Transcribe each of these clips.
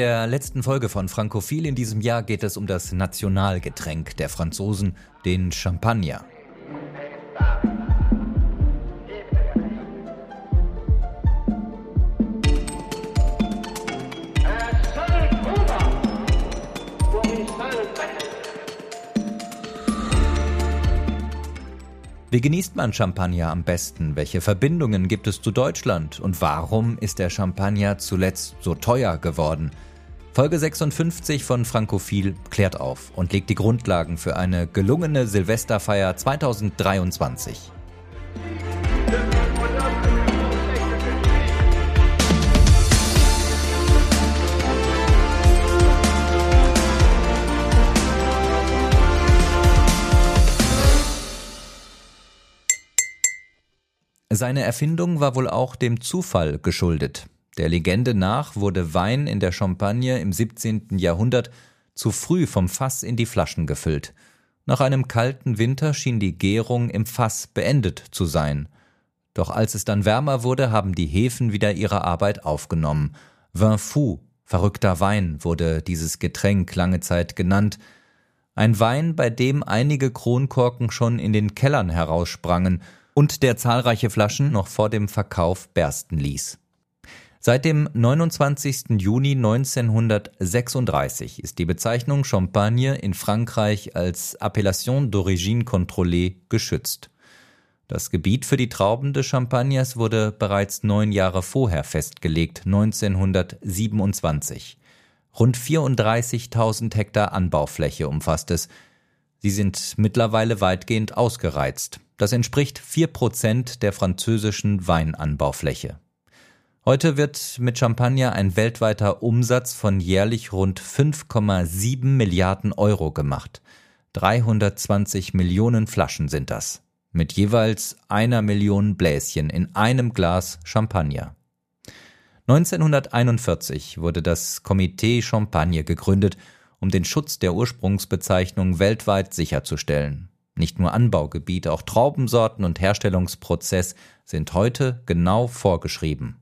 In der letzten Folge von Frankophil in diesem Jahr geht es um das Nationalgetränk der Franzosen, den Champagner. Wie genießt man Champagner am besten? Welche Verbindungen gibt es zu Deutschland? Und warum ist der Champagner zuletzt so teuer geworden? Folge 56 von Frankophil klärt auf und legt die Grundlagen für eine gelungene Silvesterfeier 2023. Seine Erfindung war wohl auch dem Zufall geschuldet. Der Legende nach wurde Wein in der Champagne im 17. Jahrhundert zu früh vom Fass in die Flaschen gefüllt. Nach einem kalten Winter schien die Gärung im Fass beendet zu sein. Doch als es dann wärmer wurde, haben die Hefen wieder ihre Arbeit aufgenommen. Vin fou, verrückter Wein, wurde dieses Getränk lange Zeit genannt. Ein Wein, bei dem einige Kronkorken schon in den Kellern heraussprangen und der zahlreiche Flaschen noch vor dem Verkauf bersten ließ. Seit dem 29. Juni 1936 ist die Bezeichnung Champagne in Frankreich als Appellation d'origine contrôlée geschützt. Das Gebiet für die Trauben des Champagners wurde bereits neun Jahre vorher festgelegt, 1927. Rund 34.000 Hektar Anbaufläche umfasst es. Sie sind mittlerweile weitgehend ausgereizt. Das entspricht vier Prozent der französischen Weinanbaufläche. Heute wird mit Champagner ein weltweiter Umsatz von jährlich rund 5,7 Milliarden Euro gemacht. 320 Millionen Flaschen sind das. Mit jeweils einer Million Bläschen in einem Glas Champagner. 1941 wurde das Comité Champagne gegründet, um den Schutz der Ursprungsbezeichnung weltweit sicherzustellen. Nicht nur Anbaugebiet, auch Traubensorten und Herstellungsprozess sind heute genau vorgeschrieben.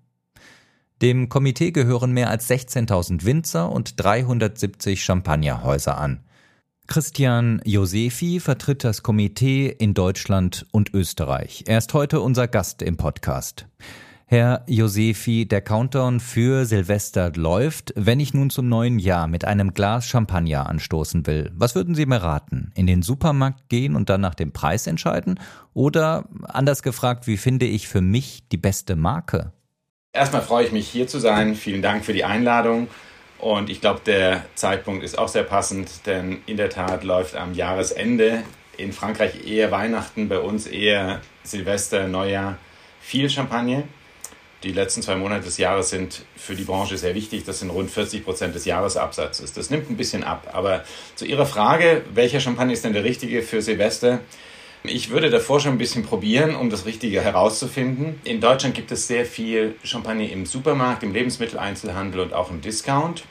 Dem Komitee gehören mehr als 16.000 Winzer und 370 Champagnerhäuser an. Christian Josefi vertritt das Komitee in Deutschland und Österreich. Er ist heute unser Gast im Podcast. Herr Josefi, der Countdown für Silvester läuft. Wenn ich nun zum neuen Jahr mit einem Glas Champagner anstoßen will, was würden Sie mir raten? In den Supermarkt gehen und dann nach dem Preis entscheiden? Oder anders gefragt, wie finde ich für mich die beste Marke? Erstmal freue ich mich hier zu sein. Vielen Dank für die Einladung. Und ich glaube, der Zeitpunkt ist auch sehr passend, denn in der Tat läuft am Jahresende in Frankreich eher Weihnachten, bei uns eher Silvester, Neujahr viel Champagner. Die letzten zwei Monate des Jahres sind für die Branche sehr wichtig. Das sind rund 40 Prozent des Jahresabsatzes. Das nimmt ein bisschen ab. Aber zu Ihrer Frage, welcher Champagner ist denn der richtige für Silvester? Ich würde davor schon ein bisschen probieren, um das Richtige herauszufinden. In Deutschland gibt es sehr viel Champagner im Supermarkt, im Lebensmitteleinzelhandel und auch im Discount.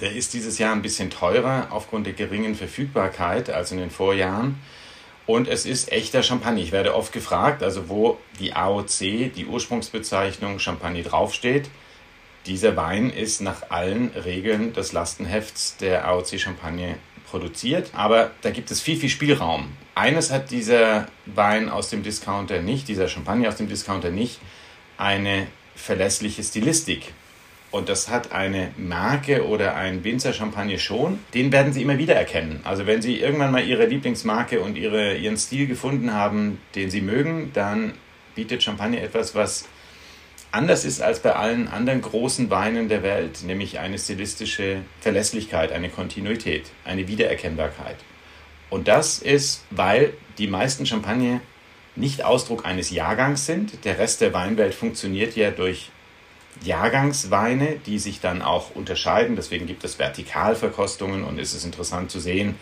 Der ist dieses Jahr ein bisschen teurer aufgrund der geringen Verfügbarkeit als in den Vorjahren. Und es ist echter Champagner. Ich werde oft gefragt, also wo die AOC, die Ursprungsbezeichnung Champagner draufsteht. Dieser Wein ist nach allen Regeln des Lastenhefts der AOC Champagner produziert, aber da gibt es viel, viel Spielraum. Eines hat dieser Wein aus dem Discounter nicht, dieser Champagner aus dem Discounter nicht, eine verlässliche Stilistik. Und das hat eine Marke oder ein Winzer Champagner schon. Den werden Sie immer wieder erkennen. Also wenn Sie irgendwann mal Ihre Lieblingsmarke und Ihre, Ihren Stil gefunden haben, den Sie mögen, dann bietet Champagner etwas, was anders ist als bei allen anderen großen Weinen der Welt, nämlich eine stilistische Verlässlichkeit, eine Kontinuität, eine Wiedererkennbarkeit. Und das ist, weil die meisten Champagner nicht Ausdruck eines Jahrgangs sind. Der Rest der Weinwelt funktioniert ja durch Jahrgangsweine, die sich dann auch unterscheiden. Deswegen gibt es Vertikalverkostungen und es ist interessant zu sehen,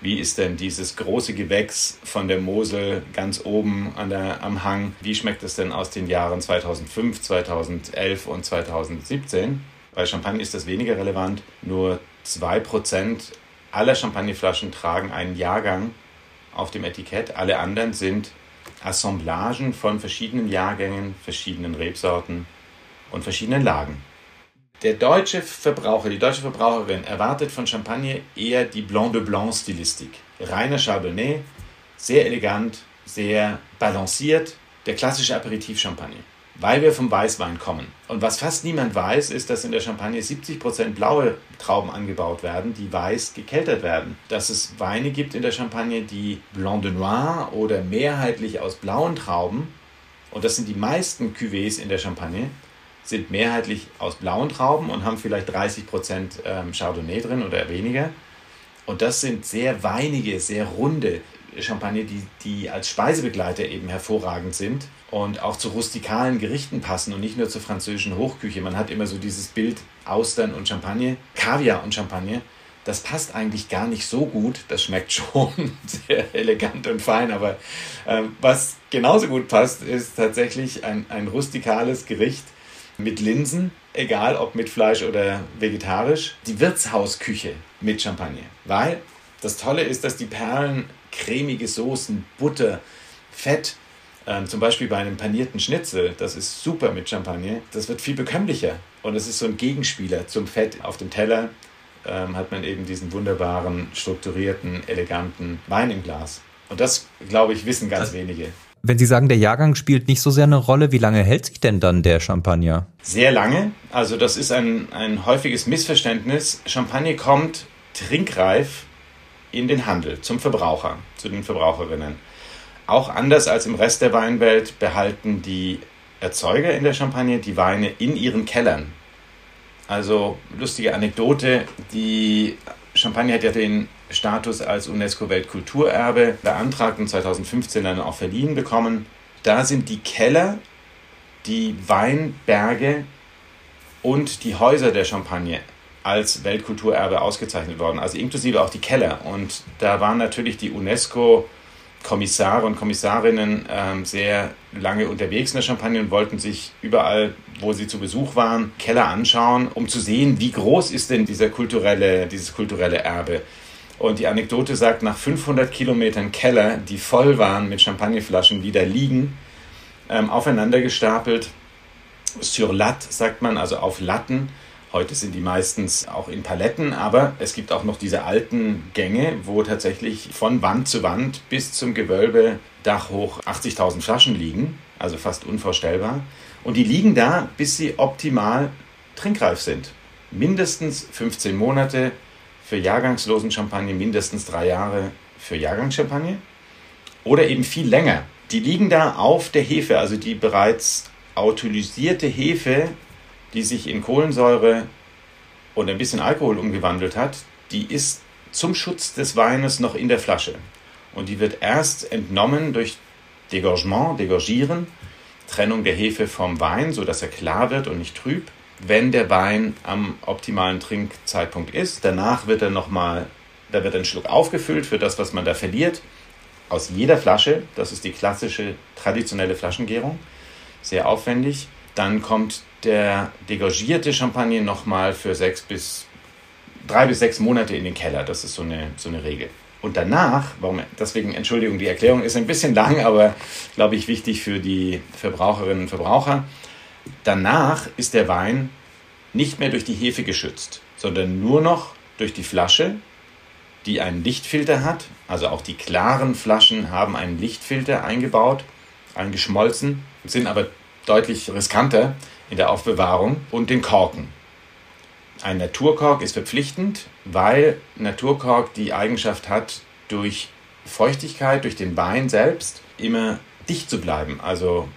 wie ist denn dieses große Gewächs von der Mosel ganz oben an der, am Hang, wie schmeckt es denn aus den Jahren 2005, 2011 und 2017? Bei Champagner ist das weniger relevant. Nur 2% aller Champagnerflaschen tragen einen Jahrgang auf dem Etikett. Alle anderen sind Assemblagen von verschiedenen Jahrgängen, verschiedenen Rebsorten und verschiedenen Lagen. Der deutsche Verbraucher, die deutsche Verbraucherin erwartet von Champagner eher die Blanc de Blanc Stilistik. Reiner Chardonnay, sehr elegant, sehr balanciert, der klassische Aperitif-Champagner weil wir vom Weißwein kommen. Und was fast niemand weiß, ist, dass in der Champagne 70% blaue Trauben angebaut werden, die weiß gekeltert werden. Dass es Weine gibt in der Champagne, die Blanc de Noir oder mehrheitlich aus blauen Trauben, und das sind die meisten Cuvées in der Champagne, sind mehrheitlich aus blauen Trauben und haben vielleicht 30% ähm, Chardonnay drin oder weniger. Und das sind sehr weinige, sehr runde Champagne, die, die als Speisebegleiter eben hervorragend sind und auch zu rustikalen Gerichten passen und nicht nur zur französischen Hochküche. Man hat immer so dieses Bild Austern und Champagne, Kaviar und Champagne. Das passt eigentlich gar nicht so gut. Das schmeckt schon sehr elegant und fein, aber ähm, was genauso gut passt, ist tatsächlich ein, ein rustikales Gericht mit Linsen, egal ob mit Fleisch oder vegetarisch. Die Wirtshausküche mit Champagne, weil das Tolle ist, dass die Perlen cremige Soßen, Butter, Fett, ähm, zum Beispiel bei einem panierten Schnitzel, das ist super mit Champagner, das wird viel bekömmlicher. Und es ist so ein Gegenspieler zum Fett auf dem Teller, ähm, hat man eben diesen wunderbaren, strukturierten, eleganten Wein im Glas. Und das, glaube ich, wissen ganz also, wenige. Wenn Sie sagen, der Jahrgang spielt nicht so sehr eine Rolle, wie lange hält sich denn dann der Champagner? Sehr lange. Also das ist ein, ein häufiges Missverständnis. Champagner kommt trinkreif in den Handel, zum Verbraucher, zu den Verbraucherinnen. Auch anders als im Rest der Weinwelt behalten die Erzeuger in der Champagne die Weine in ihren Kellern. Also lustige Anekdote, die Champagne hat ja den Status als UNESCO-Weltkulturerbe beantragt und 2015 dann auch verliehen bekommen. Da sind die Keller, die Weinberge und die Häuser der Champagne als Weltkulturerbe ausgezeichnet worden, also inklusive auch die Keller. Und da waren natürlich die UNESCO Kommissare und Kommissarinnen ähm, sehr lange unterwegs in der Champagne und wollten sich überall, wo sie zu Besuch waren, Keller anschauen, um zu sehen, wie groß ist denn dieser kulturelle, dieses kulturelle Erbe. Und die Anekdote sagt, nach 500 Kilometern Keller, die voll waren mit Champagnerflaschen, die da liegen, ähm, aufeinander gestapelt, sur latte sagt man, also auf Latten, Heute sind die meistens auch in Paletten, aber es gibt auch noch diese alten Gänge, wo tatsächlich von Wand zu Wand bis zum Gewölbe Dach hoch 80.000 Flaschen liegen, also fast unvorstellbar. Und die liegen da, bis sie optimal trinkreif sind. Mindestens 15 Monate für jahrgangslosen Champagner, mindestens drei Jahre für Jahrgangschampagner oder eben viel länger. Die liegen da auf der Hefe, also die bereits autolysierte Hefe die sich in Kohlensäure und ein bisschen Alkohol umgewandelt hat, die ist zum Schutz des Weines noch in der Flasche. Und die wird erst entnommen durch Degorgement, Degorgieren, Trennung der Hefe vom Wein, sodass er klar wird und nicht trüb, wenn der Wein am optimalen Trinkzeitpunkt ist. Danach wird er nochmal, da wird ein Schluck aufgefüllt für das, was man da verliert, aus jeder Flasche. Das ist die klassische, traditionelle Flaschengärung. Sehr aufwendig. Dann kommt der degorgierte Champagner nochmal für sechs bis drei bis sechs Monate in den Keller. Das ist so eine, so eine Regel. Und danach, warum, deswegen, Entschuldigung, die Erklärung ist ein bisschen lang, aber glaube ich wichtig für die Verbraucherinnen und Verbraucher. Danach ist der Wein nicht mehr durch die Hefe geschützt, sondern nur noch durch die Flasche, die einen Lichtfilter hat. Also auch die klaren Flaschen haben einen Lichtfilter eingebaut, eingeschmolzen, sind aber deutlich riskanter in der Aufbewahrung und den Korken. Ein Naturkork ist verpflichtend, weil Naturkork die Eigenschaft hat, durch Feuchtigkeit, durch den Wein selbst immer dicht zu bleiben. Also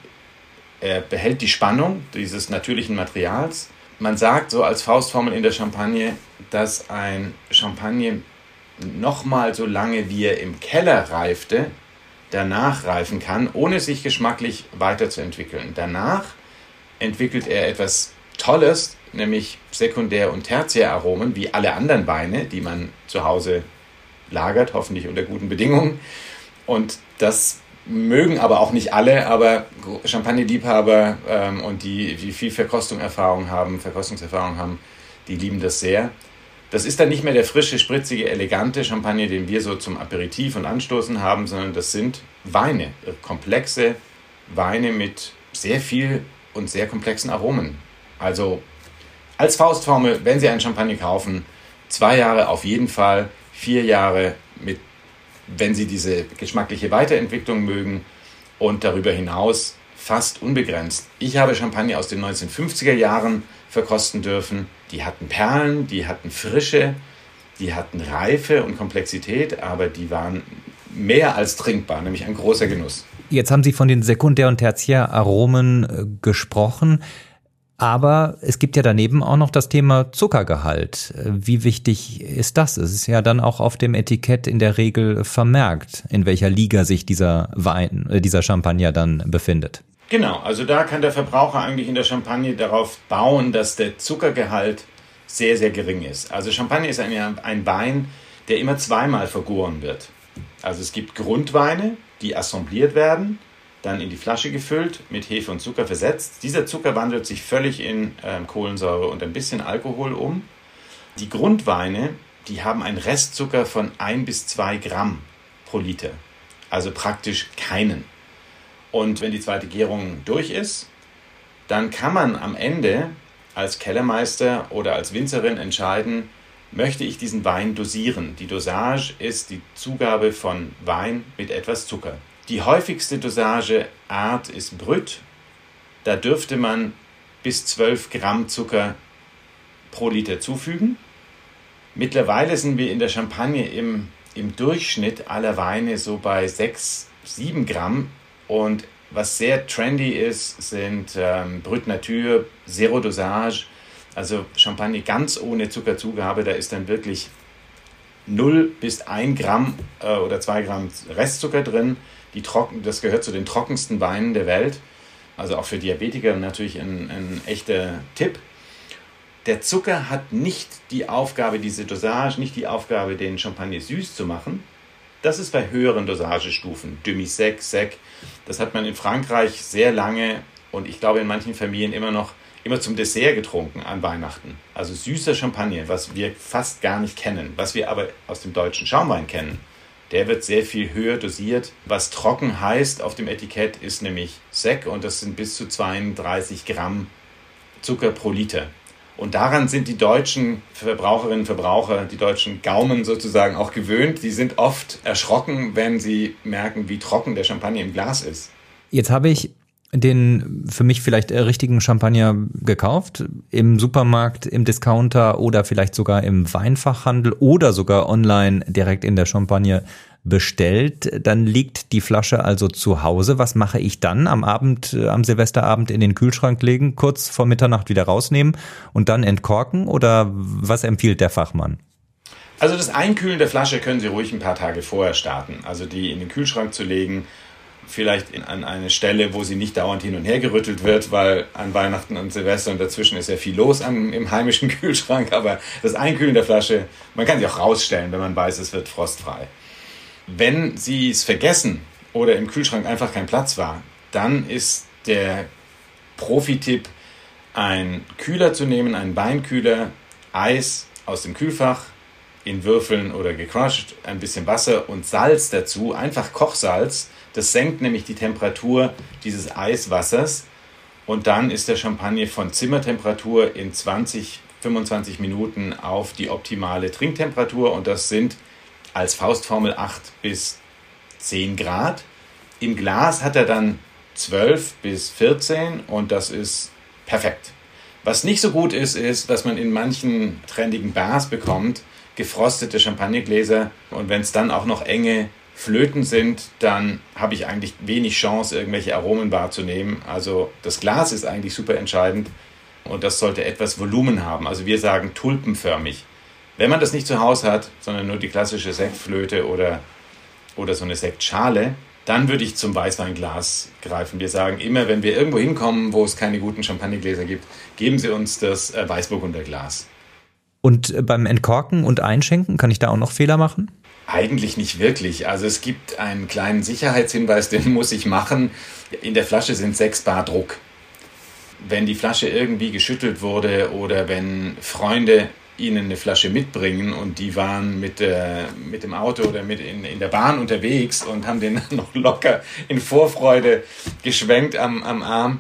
er behält die Spannung dieses natürlichen Materials. Man sagt so als Faustformel in der Champagne, dass ein Champagner nochmal so lange wie er im Keller reifte, danach reifen kann, ohne sich geschmacklich weiterzuentwickeln. Danach entwickelt er etwas Tolles, nämlich Sekundär- und Tertiäraromen, wie alle anderen Weine, die man zu Hause lagert, hoffentlich unter guten Bedingungen. Und das mögen aber auch nicht alle, aber Champagner-Liebhaber ähm, und die, die viel Verkostungserfahrung haben, Verkostungserfahrung haben, die lieben das sehr. Das ist dann nicht mehr der frische, spritzige, elegante Champagner, den wir so zum Aperitif und Anstoßen haben, sondern das sind Weine, komplexe Weine mit sehr viel und sehr komplexen Aromen. Also als Faustformel, wenn Sie einen Champagner kaufen, zwei Jahre auf jeden Fall, vier Jahre mit, wenn Sie diese geschmackliche Weiterentwicklung mögen und darüber hinaus fast unbegrenzt. Ich habe Champagner aus den 1950er Jahren verkosten dürfen. Die hatten Perlen, die hatten Frische, die hatten Reife und Komplexität, aber die waren mehr als trinkbar, nämlich ein großer Genuss. Jetzt haben Sie von den Sekundär- und Tertiäraromen äh, gesprochen. Aber es gibt ja daneben auch noch das Thema Zuckergehalt. Wie wichtig ist das? Es ist ja dann auch auf dem Etikett in der Regel vermerkt, in welcher Liga sich dieser Wein, äh, dieser Champagner dann befindet. Genau, also da kann der Verbraucher eigentlich in der Champagne darauf bauen, dass der Zuckergehalt sehr, sehr gering ist. Also Champagner ist ein, ein Wein, der immer zweimal vergoren wird. Also es gibt Grundweine, die assembliert werden, dann in die Flasche gefüllt, mit Hefe und Zucker versetzt. Dieser Zucker wandelt sich völlig in äh, Kohlensäure und ein bisschen Alkohol um. Die Grundweine, die haben einen Restzucker von 1 bis 2 Gramm pro Liter. Also praktisch keinen. Und wenn die zweite Gärung durch ist, dann kann man am Ende als Kellermeister oder als Winzerin entscheiden, möchte ich diesen Wein dosieren. Die Dosage ist die Zugabe von Wein mit etwas Zucker. Die häufigste Dosageart ist Brüt. Da dürfte man bis 12 Gramm Zucker pro Liter zufügen. Mittlerweile sind wir in der Champagne im, im Durchschnitt aller Weine so bei 6, 7 Gramm und was sehr trendy ist, sind ähm, Brut Nature, Zero Dosage, also Champagner ganz ohne Zuckerzugabe. Da ist dann wirklich 0 bis 1 Gramm äh, oder 2 Gramm Restzucker drin. Die trocken, das gehört zu den trockensten Weinen der Welt. Also auch für Diabetiker natürlich ein, ein echter Tipp. Der Zucker hat nicht die Aufgabe, diese Dosage, nicht die Aufgabe, den Champagner süß zu machen, das ist bei höheren Dosagestufen, Demi-Sec, Sec. Das hat man in Frankreich sehr lange und ich glaube in manchen Familien immer noch immer zum Dessert getrunken an Weihnachten. Also süßer Champagner, was wir fast gar nicht kennen, was wir aber aus dem deutschen Schaumwein kennen. Der wird sehr viel höher dosiert. Was trocken heißt auf dem Etikett ist nämlich Sec und das sind bis zu 32 Gramm Zucker pro Liter. Und daran sind die deutschen Verbraucherinnen und Verbraucher, die deutschen Gaumen sozusagen auch gewöhnt. Die sind oft erschrocken, wenn sie merken, wie trocken der Champagner im Glas ist. Jetzt habe ich den für mich vielleicht richtigen Champagner gekauft im Supermarkt, im Discounter oder vielleicht sogar im Weinfachhandel oder sogar online direkt in der Champagne bestellt, dann liegt die Flasche also zu Hause. Was mache ich dann am Abend, äh, am Silvesterabend in den Kühlschrank legen, kurz vor Mitternacht wieder rausnehmen und dann entkorken oder was empfiehlt der Fachmann? Also das Einkühlen der Flasche können Sie ruhig ein paar Tage vorher starten. Also die in den Kühlschrank zu legen, vielleicht in, an eine Stelle, wo sie nicht dauernd hin und her gerüttelt wird, weil an Weihnachten und Silvester und dazwischen ist ja viel los am, im heimischen Kühlschrank. Aber das Einkühlen der Flasche, man kann sie auch rausstellen, wenn man weiß, es wird frostfrei. Wenn Sie es vergessen oder im Kühlschrank einfach kein Platz war, dann ist der Profi-Tipp, einen Kühler zu nehmen, einen Weinkühler, Eis aus dem Kühlfach in Würfeln oder gecrushed, ein bisschen Wasser und Salz dazu, einfach Kochsalz. Das senkt nämlich die Temperatur dieses Eiswassers und dann ist der Champagner von Zimmertemperatur in 20, 25 Minuten auf die optimale Trinktemperatur und das sind als Faustformel 8 bis 10 Grad. Im Glas hat er dann 12 bis 14 und das ist perfekt. Was nicht so gut ist, ist, was man in manchen trendigen Bars bekommt, gefrostete Champagnergläser und wenn es dann auch noch enge Flöten sind, dann habe ich eigentlich wenig Chance, irgendwelche Aromen wahrzunehmen. Also das Glas ist eigentlich super entscheidend und das sollte etwas Volumen haben. Also wir sagen tulpenförmig. Wenn man das nicht zu Hause hat, sondern nur die klassische Sektflöte oder, oder so eine Sektschale, dann würde ich zum Weißweinglas greifen. Wir sagen immer, wenn wir irgendwo hinkommen, wo es keine guten Champagnergläser gibt, geben Sie uns das äh, Weißburgunder Glas. Und äh, beim Entkorken und Einschenken, kann ich da auch noch Fehler machen? Eigentlich nicht wirklich. Also es gibt einen kleinen Sicherheitshinweis, den muss ich machen. In der Flasche sind 6 Bar Druck. Wenn die Flasche irgendwie geschüttelt wurde oder wenn Freunde ihnen eine Flasche mitbringen und die waren mit, äh, mit dem Auto oder mit in, in der Bahn unterwegs und haben den noch locker in Vorfreude geschwenkt am, am Arm,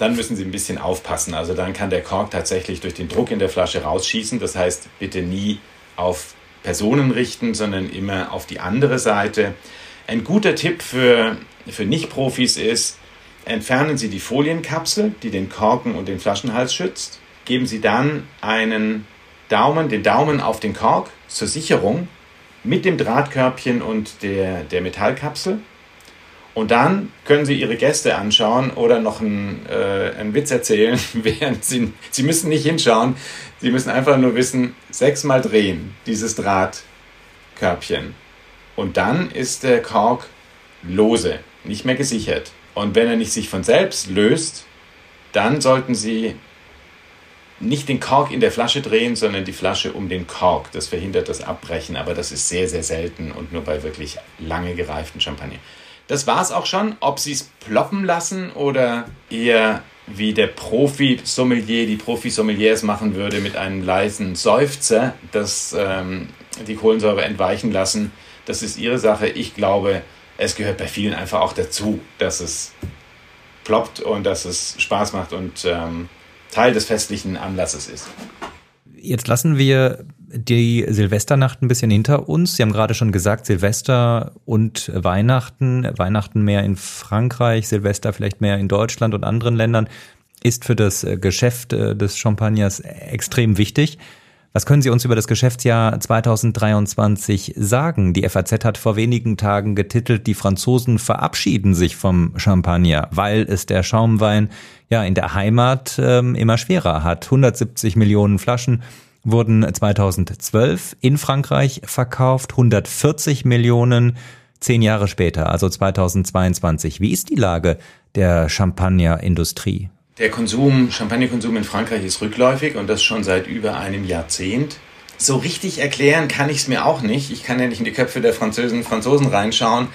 dann müssen Sie ein bisschen aufpassen. Also dann kann der Kork tatsächlich durch den Druck in der Flasche rausschießen. Das heißt, bitte nie auf Personen richten, sondern immer auf die andere Seite. Ein guter Tipp für, für Nicht-Profis ist, entfernen Sie die Folienkapsel, die den Korken und den Flaschenhals schützt. Geben Sie dann einen Daumen, den Daumen auf den Kork zur Sicherung mit dem Drahtkörbchen und der, der Metallkapsel und dann können Sie Ihre Gäste anschauen oder noch einen, äh, einen Witz erzählen, während Sie, Sie müssen nicht hinschauen, Sie müssen einfach nur wissen, sechsmal drehen, dieses Drahtkörbchen. Und dann ist der Kork lose, nicht mehr gesichert. Und wenn er nicht sich von selbst löst, dann sollten Sie nicht den Kork in der Flasche drehen, sondern die Flasche um den Kork. Das verhindert das Abbrechen, aber das ist sehr, sehr selten und nur bei wirklich lange gereiften Champagner. Das war es auch schon. Ob sie es ploppen lassen oder eher wie der Profi-Sommelier, die Profi-Sommeliers machen würde, mit einem leisen Seufzer, das ähm, die Kohlensäure entweichen lassen, das ist ihre Sache. Ich glaube, es gehört bei vielen einfach auch dazu, dass es ploppt und dass es Spaß macht und ähm, Teil des festlichen Anlasses ist. Jetzt lassen wir die Silvesternacht ein bisschen hinter uns. Sie haben gerade schon gesagt, Silvester und Weihnachten, Weihnachten mehr in Frankreich, Silvester vielleicht mehr in Deutschland und anderen Ländern, ist für das Geschäft äh, des Champagners extrem wichtig. Was können Sie uns über das Geschäftsjahr 2023 sagen? Die FAZ hat vor wenigen Tagen getitelt, die Franzosen verabschieden sich vom Champagner, weil es der Schaumwein ja in der Heimat ähm, immer schwerer hat. 170 Millionen Flaschen wurden 2012 in Frankreich verkauft, 140 Millionen zehn Jahre später, also 2022. Wie ist die Lage der Champagnerindustrie? Der Konsum, Champagnerkonsum in Frankreich ist rückläufig und das schon seit über einem Jahrzehnt. So richtig erklären kann ich es mir auch nicht. Ich kann ja nicht in die Köpfe der Franzosen, Franzosen reinschauen.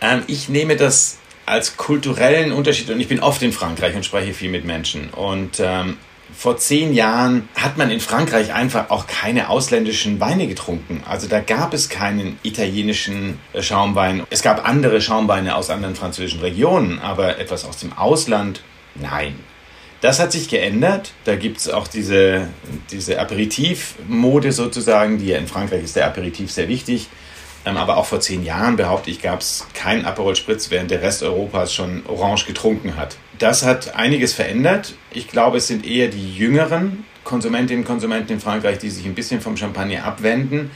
Ähm, ich nehme das als kulturellen Unterschied und ich bin oft in Frankreich und spreche viel mit Menschen. Und ähm, vor zehn Jahren hat man in Frankreich einfach auch keine ausländischen Weine getrunken. Also da gab es keinen italienischen äh, Schaumwein. Es gab andere Schaumweine aus anderen französischen Regionen, aber etwas aus dem Ausland, nein. Das hat sich geändert. Da gibt es auch diese, diese Aperitivmode sozusagen, die ja in Frankreich ist der Aperitif sehr wichtig. Ähm, aber auch vor zehn Jahren, behaupte ich, gab es keinen Aperol Spritz, während der Rest Europas schon Orange getrunken hat. Das hat einiges verändert. Ich glaube, es sind eher die jüngeren Konsumentinnen und Konsumenten in Frankreich, die sich ein bisschen vom Champagner abwenden.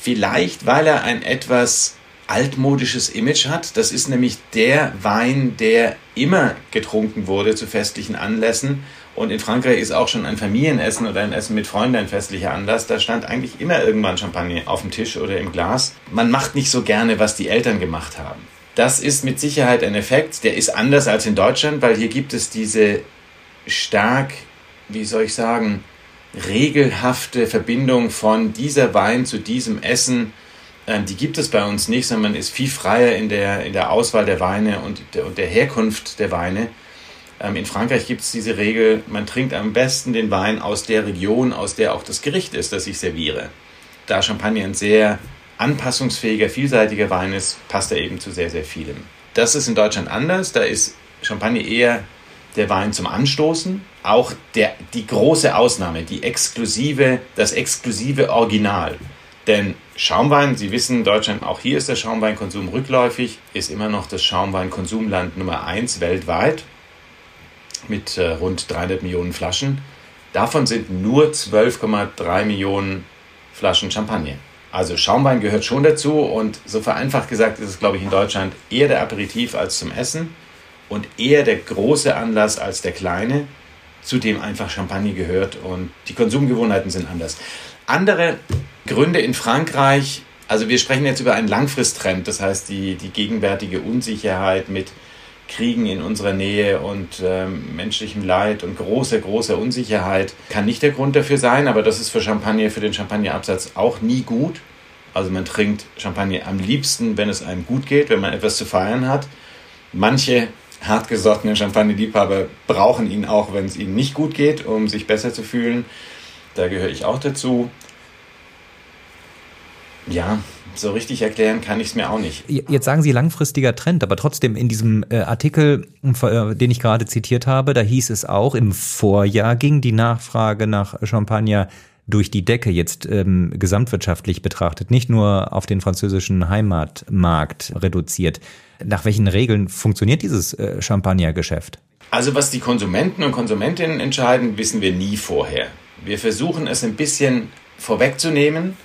Vielleicht, weil er ein etwas altmodisches Image hat. Das ist nämlich der Wein, der immer getrunken wurde zu festlichen Anlässen. Und in Frankreich ist auch schon ein Familienessen oder ein Essen mit Freunden ein festlicher Anlass. Da stand eigentlich immer irgendwann Champagner auf dem Tisch oder im Glas. Man macht nicht so gerne, was die Eltern gemacht haben. Das ist mit Sicherheit ein Effekt, der ist anders als in Deutschland, weil hier gibt es diese stark, wie soll ich sagen, regelhafte Verbindung von dieser Wein zu diesem Essen ähm, die gibt es bei uns nicht, sondern man ist viel freier in der, in der Auswahl der Weine und der, und der Herkunft der Weine. Ähm, in Frankreich gibt es diese Regel, man trinkt am besten den Wein aus der Region, aus der auch das Gericht ist, das ich serviere. Da Champagner ein sehr anpassungsfähiger, vielseitiger Wein ist, passt er eben zu sehr, sehr vielem. Das ist in Deutschland anders. Da ist Champagner eher der Wein zum Anstoßen. Auch der, die große Ausnahme, die exklusive, das exklusive Original. Denn Schaumwein, Sie wissen, Deutschland, auch hier ist der Schaumweinkonsum rückläufig, ist immer noch das Schaumweinkonsumland Nummer 1 weltweit mit äh, rund 300 Millionen Flaschen. Davon sind nur 12,3 Millionen Flaschen Champagner. Also Schaumwein gehört schon dazu und so vereinfacht gesagt ist es, glaube ich, in Deutschland eher der Aperitif als zum Essen und eher der große Anlass als der kleine, zu dem einfach Champagner gehört und die Konsumgewohnheiten sind anders. Andere Gründe in Frankreich, also wir sprechen jetzt über einen Langfristtrend, das heißt die, die gegenwärtige Unsicherheit mit Kriegen in unserer Nähe und ähm, menschlichem Leid und großer, großer Unsicherheit kann nicht der Grund dafür sein, aber das ist für Champagner, für den Champagnerabsatz auch nie gut. Also man trinkt Champagner am liebsten, wenn es einem gut geht, wenn man etwas zu feiern hat. Manche hartgesottene Champagner-Liebhaber brauchen ihn auch, wenn es ihnen nicht gut geht, um sich besser zu fühlen. Da gehöre ich auch dazu. Ja, so richtig erklären kann ich es mir auch nicht. Jetzt sagen Sie langfristiger Trend, aber trotzdem in diesem äh, Artikel, äh, den ich gerade zitiert habe, da hieß es auch, im Vorjahr ging die Nachfrage nach Champagner durch die Decke jetzt ähm, gesamtwirtschaftlich betrachtet, nicht nur auf den französischen Heimatmarkt reduziert. Nach welchen Regeln funktioniert dieses äh, Champagnergeschäft? Also was die Konsumenten und Konsumentinnen entscheiden, wissen wir nie vorher. Wir versuchen es ein bisschen vorwegzunehmen,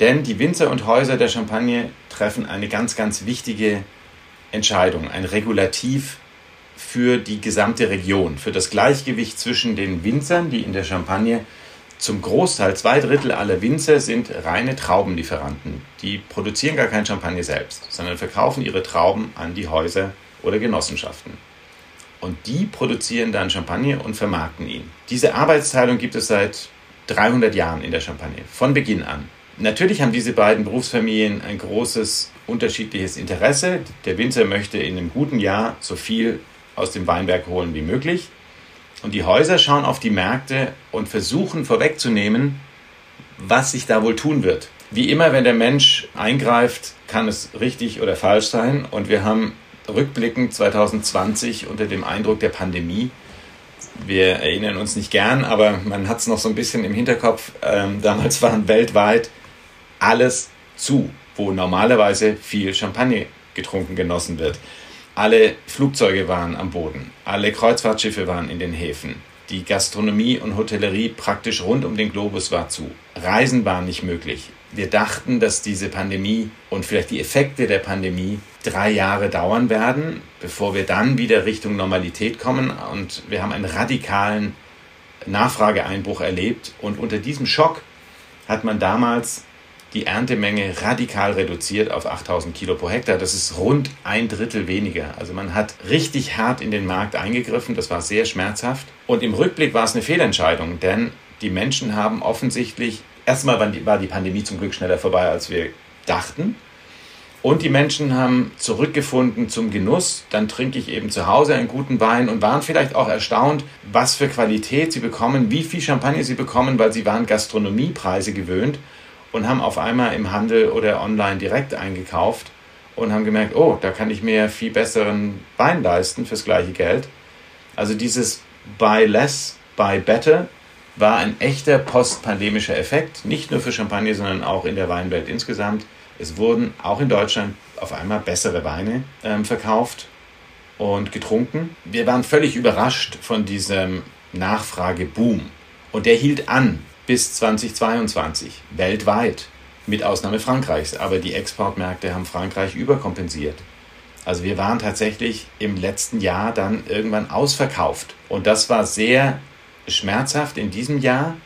denn die Winzer und Häuser der Champagne treffen eine ganz, ganz wichtige Entscheidung, ein Regulativ für die gesamte Region, für das Gleichgewicht zwischen den Winzern, die in der Champagne zum Großteil, zwei Drittel aller Winzer sind reine Traubenlieferanten. Die produzieren gar kein Champagner selbst, sondern verkaufen ihre Trauben an die Häuser oder Genossenschaften. Und die produzieren dann Champagner und vermarkten ihn. Diese Arbeitsteilung gibt es seit 300 Jahren in der Champagne, von Beginn an. Natürlich haben diese beiden Berufsfamilien ein großes unterschiedliches Interesse. Der Winzer möchte in einem guten Jahr so viel aus dem Weinberg holen wie möglich. Und die Häuser schauen auf die Märkte und versuchen vorwegzunehmen, was sich da wohl tun wird. Wie immer, wenn der Mensch eingreift, kann es richtig oder falsch sein. Und wir haben rückblickend 2020 unter dem Eindruck der Pandemie, wir erinnern uns nicht gern, aber man hat es noch so ein bisschen im Hinterkopf, ähm, damals waren weltweit alles zu, wo normalerweise viel Champagner getrunken genossen wird. Alle Flugzeuge waren am Boden, alle Kreuzfahrtschiffe waren in den Häfen. Die Gastronomie und Hotellerie praktisch rund um den Globus war zu. Reisen waren nicht möglich. Wir dachten, dass diese Pandemie und vielleicht die Effekte der Pandemie drei Jahre dauern werden, bevor wir dann wieder Richtung Normalität kommen. Und wir haben einen radikalen Nachfrageeinbruch erlebt. Und unter diesem Schock hat man damals die Erntemenge radikal reduziert auf 8000 Kilo pro Hektar. Das ist rund ein Drittel weniger. Also man hat richtig hart in den Markt eingegriffen. Das war sehr schmerzhaft. Und im Rückblick war es eine Fehlentscheidung, denn die Menschen haben offensichtlich, erstmal war die Pandemie zum Glück schneller vorbei, als wir dachten. Und die Menschen haben zurückgefunden zum Genuss. Dann trinke ich eben zu Hause einen guten Wein und waren vielleicht auch erstaunt, was für Qualität sie bekommen, wie viel Champagner sie bekommen, weil sie waren Gastronomiepreise gewöhnt und haben auf einmal im Handel oder online direkt eingekauft und haben gemerkt, oh, da kann ich mir viel besseren Wein leisten fürs gleiche Geld. Also dieses Buy Less, Buy Better war ein echter postpandemischer Effekt, nicht nur für Champagner, sondern auch in der Weinwelt insgesamt. Es wurden auch in Deutschland auf einmal bessere Weine ähm, verkauft und getrunken. Wir waren völlig überrascht von diesem Nachfrageboom und der hielt an bis 2022 weltweit, mit Ausnahme Frankreichs. Aber die Exportmärkte haben Frankreich überkompensiert. Also wir waren tatsächlich im letzten Jahr dann irgendwann ausverkauft. Und das war sehr schmerzhaft in diesem Jahr.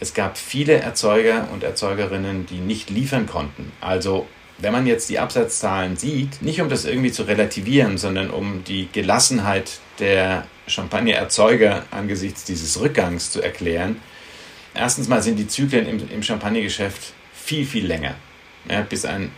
Es gab viele Erzeuger und Erzeugerinnen, die nicht liefern konnten. Also wenn man jetzt die Absatzzahlen sieht, nicht um das irgendwie zu relativieren, sondern um die Gelassenheit der Champagnererzeuger angesichts dieses Rückgangs zu erklären, Erstens mal sind die Zyklen im, im Champagnergeschäft viel, viel länger. Ja, bis ein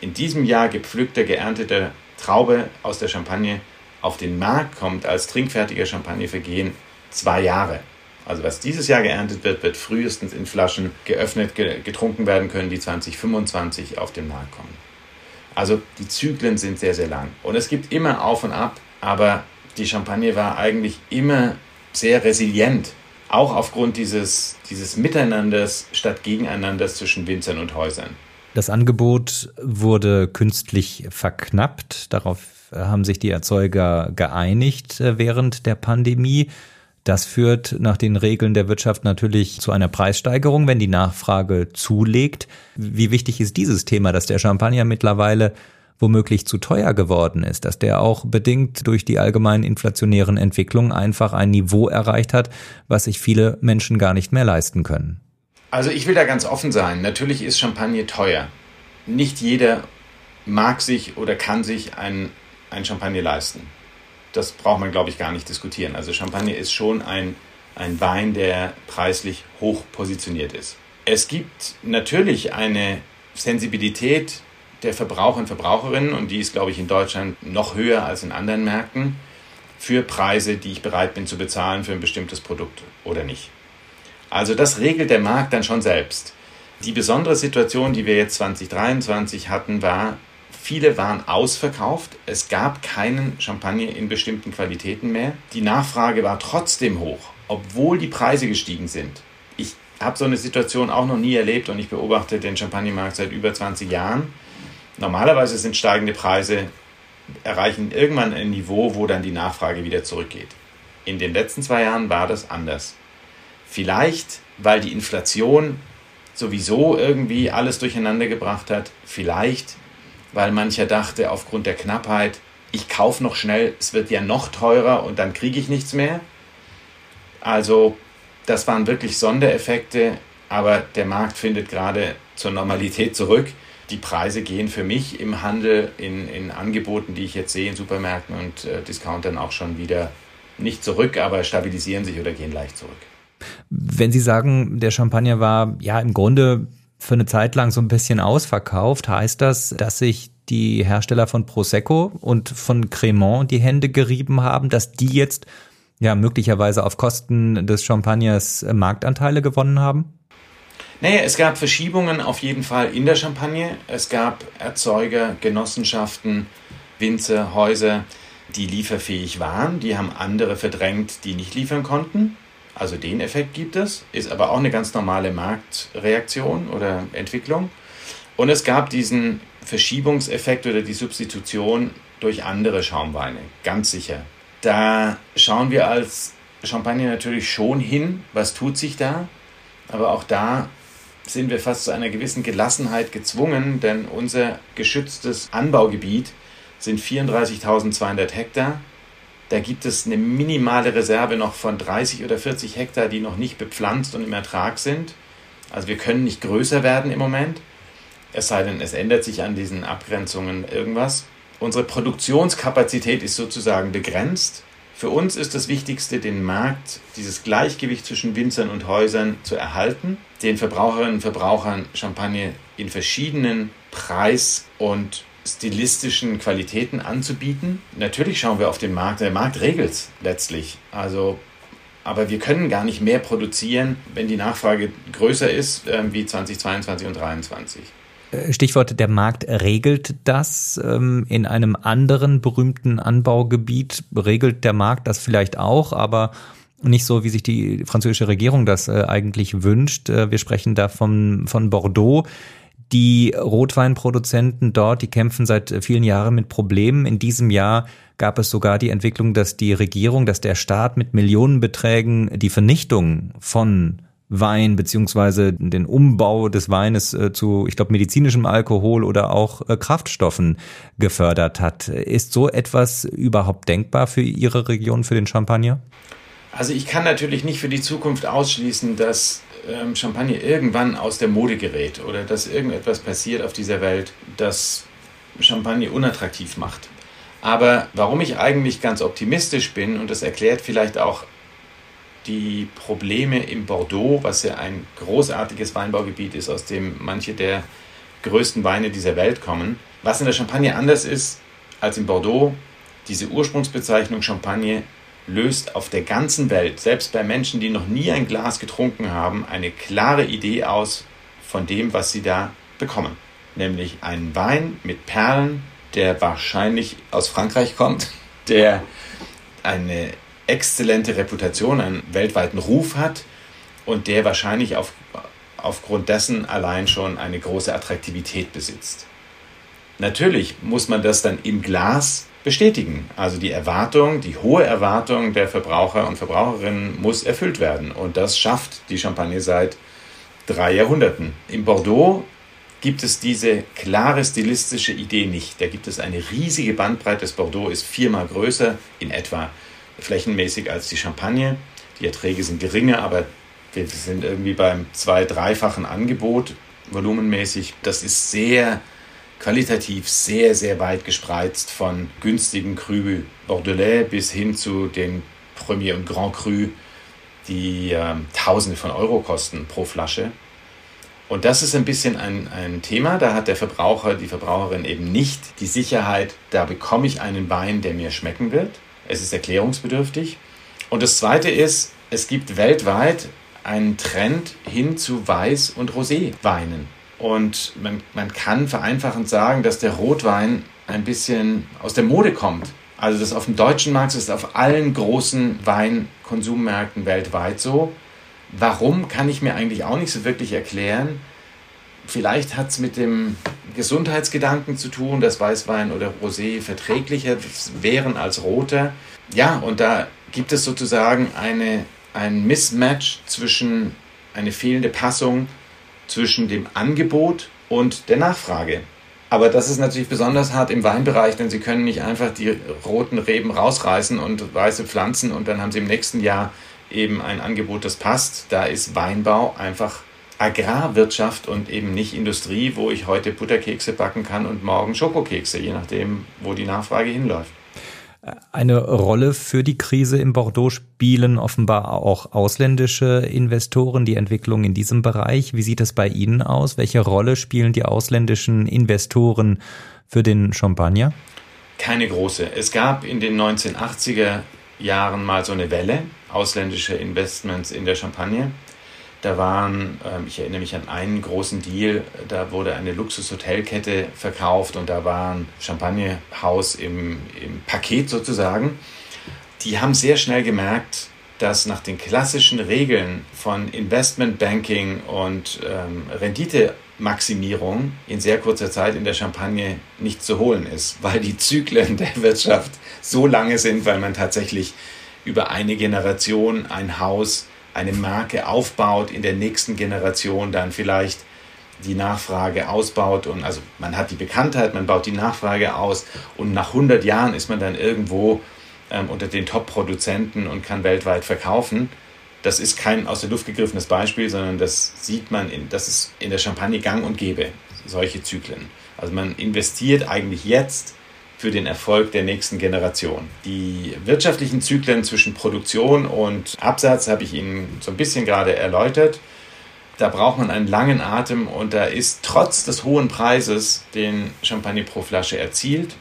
in diesem Jahr gepflückter, geernteter Traube aus der Champagne auf den Markt kommt als trinkfertiger Champagner vergehen zwei Jahre. Also was dieses Jahr geerntet wird, wird frühestens in Flaschen geöffnet, getrunken werden können, die 2025 auf den Markt kommen. Also die Zyklen sind sehr, sehr lang. Und es gibt immer auf und ab, aber die Champagne war eigentlich immer sehr resilient auch aufgrund dieses, dieses Miteinanders statt Gegeneinanders zwischen Winzern und Häusern. Das Angebot wurde künstlich verknappt. Darauf haben sich die Erzeuger geeinigt äh, während der Pandemie. Das führt nach den Regeln der Wirtschaft natürlich zu einer Preissteigerung, wenn die Nachfrage zulegt. Wie wichtig ist dieses Thema, dass der Champagner mittlerweile womöglich zu teuer geworden ist, dass der auch bedingt durch die allgemeinen inflationären Entwicklungen einfach ein Niveau erreicht hat, was sich viele Menschen gar nicht mehr leisten können. Also ich will da ganz offen sein. Natürlich ist Champagner teuer. Nicht jeder mag sich oder kann sich ein, ein Champagner leisten. Das braucht man, glaube ich, gar nicht diskutieren. Also Champagner ist schon ein, ein Wein, der preislich hoch positioniert ist. Es gibt natürlich eine Sensibilität der Verbraucher und Verbraucherinnen, und die ist, glaube ich, in Deutschland noch höher als in anderen Märkten, für Preise, die ich bereit bin zu bezahlen für ein bestimmtes Produkt oder nicht. Also das regelt der Markt dann schon selbst. Die besondere Situation, die wir jetzt 2023 hatten, war, viele waren ausverkauft. Es gab keinen Champagner in bestimmten Qualitäten mehr. Die Nachfrage war trotzdem hoch, obwohl die Preise gestiegen sind. Ich habe so eine Situation auch noch nie erlebt und ich beobachte den Champagnermarkt seit über 20 Jahren. Normalerweise sind steigende Preise erreichen irgendwann ein Niveau, wo dann die Nachfrage wieder zurückgeht. In den letzten zwei Jahren war das anders. Vielleicht, weil die Inflation sowieso irgendwie alles durcheinander gebracht hat. Vielleicht, weil mancher dachte, aufgrund der Knappheit, ich kaufe noch schnell, es wird ja noch teurer und dann kriege ich nichts mehr. Also das waren wirklich Sondereffekte, aber der Markt findet gerade zur Normalität zurück. Die Preise gehen für mich im Handel, in, in Angeboten, die ich jetzt sehe in Supermärkten und äh, Discountern auch schon wieder nicht zurück, aber stabilisieren sich oder gehen leicht zurück. Wenn Sie sagen, der Champagner war ja im Grunde für eine Zeit lang so ein bisschen ausverkauft, heißt das, dass sich die Hersteller von Prosecco und von Cremant die Hände gerieben haben, dass die jetzt ja möglicherweise auf Kosten des Champagners Marktanteile gewonnen haben? Naja, es gab Verschiebungen auf jeden Fall in der Champagne. Es gab Erzeuger, Genossenschaften, Winzer, Häuser, die lieferfähig waren. Die haben andere verdrängt, die nicht liefern konnten. Also den Effekt gibt es, ist aber auch eine ganz normale Marktreaktion oder Entwicklung. Und es gab diesen Verschiebungseffekt oder die Substitution durch andere Schaumweine, ganz sicher. Da schauen wir als Champagner natürlich schon hin, was tut sich da, aber auch da sind wir fast zu einer gewissen Gelassenheit gezwungen, denn unser geschütztes Anbaugebiet sind 34.200 Hektar da gibt es eine minimale Reserve noch von 30 oder 40 Hektar, die noch nicht bepflanzt und im Ertrag sind. Also wir können nicht größer werden im Moment, es sei denn, es ändert sich an diesen Abgrenzungen irgendwas. Unsere Produktionskapazität ist sozusagen begrenzt. Für uns ist das Wichtigste, den Markt, dieses Gleichgewicht zwischen Winzern und Häusern zu erhalten, den Verbraucherinnen und Verbrauchern Champagner in verschiedenen Preis- und stilistischen Qualitäten anzubieten. Natürlich schauen wir auf den Markt. Der Markt regelt letztlich. Also, aber wir können gar nicht mehr produzieren, wenn die Nachfrage größer ist äh, wie 2022 und 2023. Äh, Stichwort, der Markt regelt das. Ähm, in einem anderen berühmten Anbaugebiet regelt der Markt das vielleicht auch, aber nicht so, wie sich die französische Regierung das äh, eigentlich wünscht. Äh, wir sprechen da von, von Bordeaux. Die Rotweinproduzenten dort, die kämpfen seit vielen Jahren mit Problemen. In diesem Jahr gab es sogar die Entwicklung, dass die Regierung, dass der Staat mit Millionenbeträgen die Vernichtung von Wein beziehungsweise den Umbau des Weines äh, zu, ich glaube, medizinischem Alkohol oder auch äh, Kraftstoffen gefördert hat. Ist so etwas überhaupt denkbar für Ihre Region, für den Champagner? Also ich kann natürlich nicht für die Zukunft ausschließen, dass ähm, Champagner irgendwann aus der Mode gerät oder dass irgendetwas passiert auf dieser Welt, das Champagner unattraktiv macht. Aber warum ich eigentlich ganz optimistisch bin, und das erklärt vielleicht auch die Probleme im Bordeaux, was ja ein großartiges Weinbaugebiet ist, aus dem manche der größten Weine dieser Welt kommen. Was in der Champagne anders ist als in Bordeaux, diese Ursprungsbezeichnung Champagne löst auf der ganzen Welt, selbst bei Menschen, die noch nie ein Glas getrunken haben, eine klare Idee aus von dem, was sie da bekommen. Nämlich einen Wein mit Perlen, der wahrscheinlich aus Frankreich kommt, der eine exzellente Reputation, einen weltweiten Ruf hat und der wahrscheinlich auf, aufgrund dessen allein schon eine große Attraktivität besitzt. Natürlich muss man das dann im Glas bestätigen. Also die Erwartung, die hohe Erwartung der Verbraucher und Verbraucherinnen muss erfüllt werden. Und das schafft die Champagne seit drei Jahrhunderten. In Bordeaux gibt es diese klare stilistische Idee nicht. Da gibt es eine riesige Bandbreite. Das Bordeaux ist viermal größer in etwa flächenmäßig als die Champagne. Die Erträge sind geringer, aber wir sind irgendwie beim zwei-, dreifachen Angebot volumenmäßig. Das ist sehr qualitativ sehr, sehr weit gespreizt von günstigen Cru Bordelais bis hin zu den Premier und Grand Cru, die äh, Tausende von Euro kosten pro Flasche. Und das ist ein bisschen ein, ein Thema, da hat der Verbraucher, die Verbraucherin eben nicht die Sicherheit, da bekomme ich einen Wein, der mir schmecken wird. Es ist erklärungsbedürftig. Und das Zweite ist, es gibt weltweit einen Trend hin zu Weiß- und Roséweinen. Und man, man kann vereinfachend sagen, dass der Rotwein ein bisschen aus der Mode kommt. Also das auf dem deutschen Markt ist auf allen großen Weinkonsummärkten weltweit so. Warum kann ich mir eigentlich auch nicht so wirklich erklären. Vielleicht hat es mit dem Gesundheitsgedanken zu tun, dass Weißwein oder Rosé verträglicher wären als roter. Ja, und da gibt es sozusagen eine, ein Mismatch zwischen eine fehlende Passung zwischen dem Angebot und der Nachfrage. Aber das ist natürlich besonders hart im Weinbereich, denn Sie können nicht einfach die roten Reben rausreißen und weiße pflanzen und dann haben Sie im nächsten Jahr eben ein Angebot, das passt. Da ist Weinbau einfach Agrarwirtschaft und eben nicht Industrie, wo ich heute Butterkekse backen kann und morgen Schokokekse, je nachdem, wo die Nachfrage hinläuft. Eine Rolle für die Krise in Bordeaux spielen offenbar auch ausländische Investoren, die Entwicklung in diesem Bereich. Wie sieht es bei Ihnen aus? Welche Rolle spielen die ausländischen Investoren für den Champagner? Keine große. Es gab in den 1980er Jahren mal so eine Welle ausländischer Investments in der Champagne. Da waren, ähm, ich erinnere mich an einen großen Deal, da wurde eine Luxushotelkette verkauft und da war ein Champagnerhaus im, im Paket sozusagen. Die haben sehr schnell gemerkt, dass nach den klassischen Regeln von Investmentbanking und ähm, Renditemaximierung in sehr kurzer Zeit in der Champagne nicht zu holen ist, weil die Zyklen der Wirtschaft so lange sind, weil man tatsächlich über eine Generation ein Haus eine Marke aufbaut, in der nächsten Generation dann vielleicht die Nachfrage ausbaut und also man hat die Bekanntheit, man baut die Nachfrage aus und nach 100 Jahren ist man dann irgendwo ähm, unter den Top-Produzenten und kann weltweit verkaufen. Das ist kein aus der Luft gegriffenes Beispiel, sondern das sieht man, in, das ist in der Champagne gang und gäbe, solche Zyklen. Also man investiert eigentlich jetzt für den Erfolg der nächsten Generation. Die wirtschaftlichen Zyklen zwischen Produktion und Absatz habe ich Ihnen so ein bisschen gerade erläutert. Da braucht man einen langen Atem und da ist trotz des hohen Preises, den Champagner pro Flasche erzielt,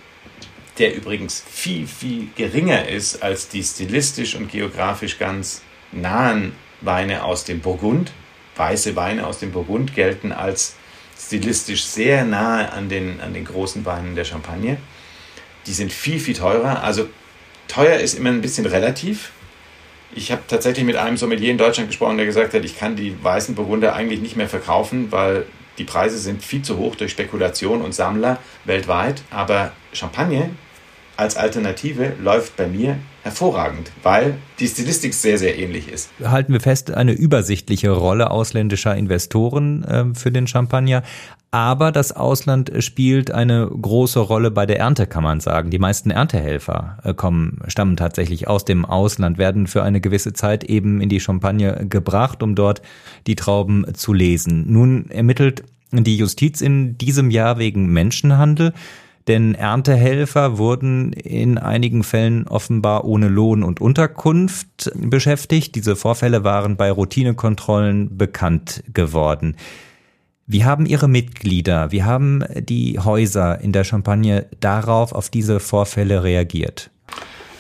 der übrigens viel, viel geringer ist als die stilistisch und geografisch ganz nahen Weine aus dem Burgund. Weiße Weine aus dem Burgund gelten als stilistisch sehr nahe an den, an den großen Weinen der Champagne die sind viel, viel teurer. Also teuer ist immer ein bisschen relativ. Ich habe tatsächlich mit einem Sommelier in Deutschland gesprochen, der gesagt hat, ich kann die weißen Burgunder eigentlich nicht mehr verkaufen, weil die Preise sind viel zu hoch durch Spekulation und Sammler weltweit. Aber Champagne als Alternative läuft bei mir hervorragend, weil die Stilistik sehr, sehr ähnlich ist. Halten wir fest, eine übersichtliche Rolle ausländischer Investoren äh, für den Champagner. Aber das Ausland spielt eine große Rolle bei der Ernte, kann man sagen. Die meisten Erntehelfer äh, kommen, stammen tatsächlich aus dem Ausland, werden für eine gewisse Zeit eben in die Champagne gebracht, um dort die Trauben zu lesen. Nun ermittelt die Justiz in diesem Jahr wegen Menschenhandel denn Erntehelfer wurden in einigen Fällen offenbar ohne Lohn und Unterkunft beschäftigt. Diese Vorfälle waren bei Routinekontrollen bekannt geworden. Wie haben Ihre Mitglieder, wie haben die Häuser in der Champagne darauf, auf diese Vorfälle reagiert?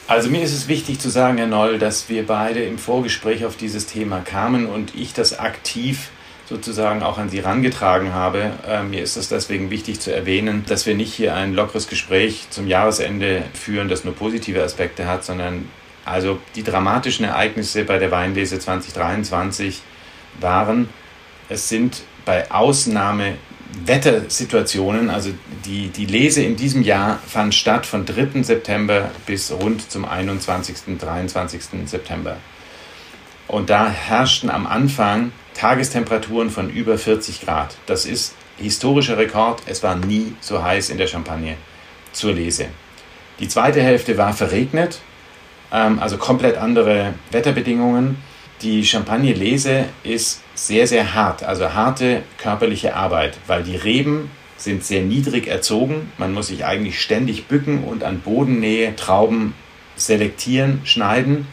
Also mir ist es wichtig zu sagen, Herr Noll, dass wir beide im Vorgespräch auf dieses Thema kamen und ich das aktiv sozusagen auch an Sie herangetragen habe. Äh, mir ist es deswegen wichtig zu erwähnen, dass wir nicht hier ein lockeres Gespräch zum Jahresende führen, das nur positive Aspekte hat, sondern also die dramatischen Ereignisse bei der Weinlese 2023 waren, es sind bei Ausnahme Wettersituationen, also die, die Lese in diesem Jahr fand statt von 3. September bis rund zum 21. 23. September. Und da herrschten am Anfang Tagestemperaturen von über 40 Grad. Das ist historischer Rekord. Es war nie so heiß in der Champagne zur Lese. Die zweite Hälfte war verregnet, ähm, also komplett andere Wetterbedingungen. Die Champagne-Lese ist sehr, sehr hart, also harte körperliche Arbeit, weil die Reben sind sehr niedrig erzogen. Man muss sich eigentlich ständig bücken und an Bodennähe Trauben selektieren, schneiden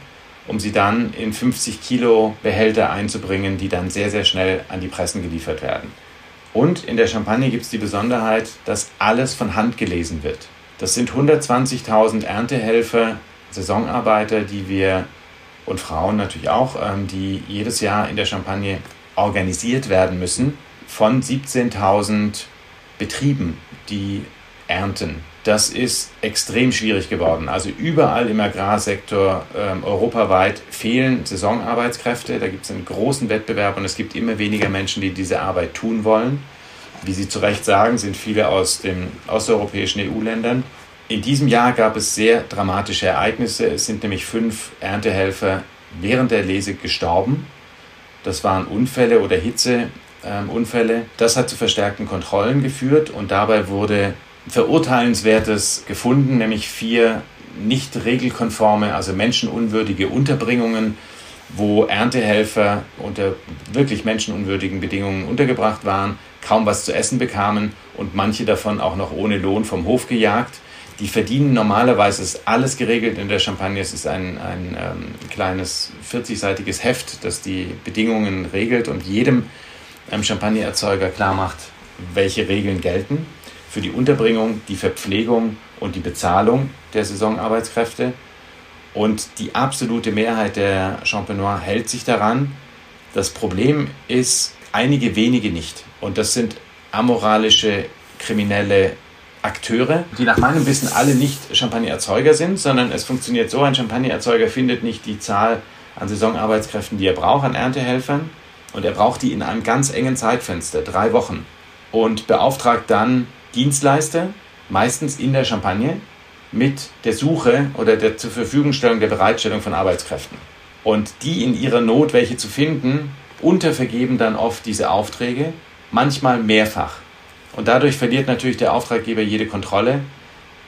um sie dann in 50 Kilo Behälter einzubringen, die dann sehr, sehr schnell an die Pressen geliefert werden. Und in der Champagne gibt es die Besonderheit, dass alles von Hand gelesen wird. Das sind 120.000 Erntehelfer, Saisonarbeiter, die wir und Frauen natürlich auch, ähm, die jedes Jahr in der Champagne organisiert werden müssen von 17.000 Betrieben, die ernten. Das ist extrem schwierig geworden. Also überall im Agrarsektor ähm, europaweit fehlen Saisonarbeitskräfte. Da gibt es einen großen Wettbewerb und es gibt immer weniger Menschen, die diese Arbeit tun wollen. Wie Sie zu Recht sagen, sind viele aus den osteuropäischen EU-Ländern. In diesem Jahr gab es sehr dramatische Ereignisse. Es sind nämlich fünf Erntehelfer während der Lese gestorben. Das waren Unfälle oder Hitzeunfälle. Das hat zu verstärkten Kontrollen geführt und dabei wurde Verurteilenswertes gefunden, nämlich vier nicht regelkonforme, also menschenunwürdige Unterbringungen, wo Erntehelfer unter wirklich menschenunwürdigen Bedingungen untergebracht waren, kaum was zu essen bekamen und manche davon auch noch ohne Lohn vom Hof gejagt. Die verdienen normalerweise, ist alles geregelt in der Champagne, es ist ein, ein ähm, kleines 40-seitiges Heft, das die Bedingungen regelt und jedem ähm, Champagnererzeuger klar macht, welche Regeln gelten für die Unterbringung, die Verpflegung und die Bezahlung der Saisonarbeitskräfte. Und die absolute Mehrheit der Champenois hält sich daran. Das Problem ist, einige wenige nicht. Und das sind amoralische, kriminelle Akteure, die nach meinem Wissen alle nicht Champagnererzeuger sind, sondern es funktioniert so, ein Champagnererzeuger findet nicht die Zahl an Saisonarbeitskräften, die er braucht, an Erntehelfern, und er braucht die in einem ganz engen Zeitfenster, drei Wochen, und beauftragt dann Dienstleister, meistens in der Champagne, mit der Suche oder der zur Verfügungstellung der Bereitstellung von Arbeitskräften. Und die in ihrer Not, welche zu finden, untervergeben dann oft diese Aufträge, manchmal mehrfach. Und dadurch verliert natürlich der Auftraggeber jede Kontrolle.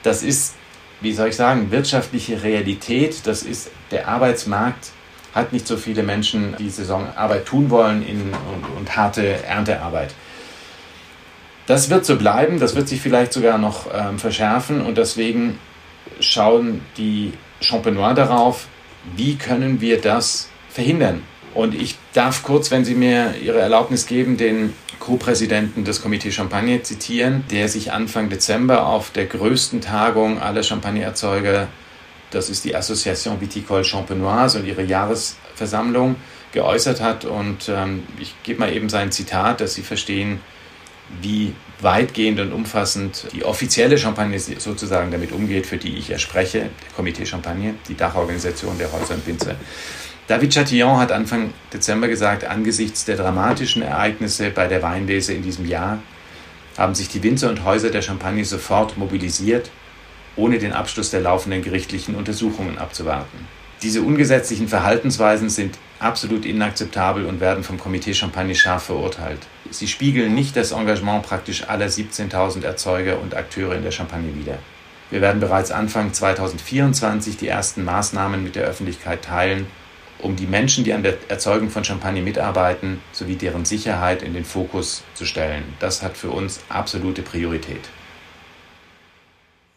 Das ist, wie soll ich sagen, wirtschaftliche Realität. Das ist der Arbeitsmarkt hat nicht so viele Menschen, die Saisonarbeit tun wollen in, und, und harte Erntearbeit. Das wird so bleiben, das wird sich vielleicht sogar noch ähm, verschärfen und deswegen schauen die Champenois darauf, wie können wir das verhindern. Und ich darf kurz, wenn Sie mir Ihre Erlaubnis geben, den Co-Präsidenten des Comité Champagne zitieren, der sich Anfang Dezember auf der größten Tagung aller Champagnererzeuger, das ist die Association Viticole Champenoise und ihre Jahresversammlung, geäußert hat. Und ähm, ich gebe mal eben sein Zitat, dass Sie verstehen, wie weitgehend und umfassend die offizielle Champagne sozusagen damit umgeht, für die ich ja spreche, der Comité Champagne, die Dachorganisation der Häuser und Winzer. David Chatillon hat Anfang Dezember gesagt, angesichts der dramatischen Ereignisse bei der Weinlese in diesem Jahr haben sich die Winzer und Häuser der Champagne sofort mobilisiert, ohne den Abschluss der laufenden gerichtlichen Untersuchungen abzuwarten. Diese ungesetzlichen Verhaltensweisen sind absolut inakzeptabel und werden vom Komitee Champagne scharf verurteilt. Sie spiegeln nicht das Engagement praktisch aller 17.000 Erzeuger und Akteure in der Champagne wider. Wir werden bereits Anfang 2024 die ersten Maßnahmen mit der Öffentlichkeit teilen, um die Menschen, die an der Erzeugung von Champagne mitarbeiten, sowie deren Sicherheit in den Fokus zu stellen. Das hat für uns absolute Priorität.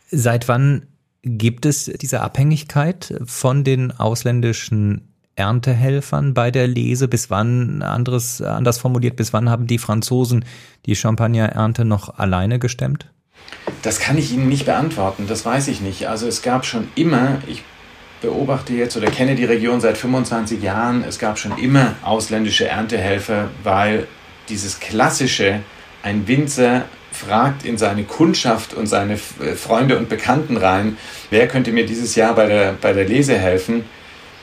Seit wann Gibt es diese Abhängigkeit von den ausländischen Erntehelfern bei der Lese? Bis wann, anderes, anders formuliert, bis wann haben die Franzosen die Champagner-Ernte noch alleine gestemmt? Das kann ich Ihnen nicht beantworten, das weiß ich nicht. Also es gab schon immer, ich beobachte jetzt oder kenne die Region seit 25 Jahren, es gab schon immer ausländische Erntehelfer, weil dieses klassische, ein Winzer fragt in seine Kundschaft und seine äh, Freunde und Bekannten rein, wer könnte mir dieses Jahr bei der, bei der Lese helfen.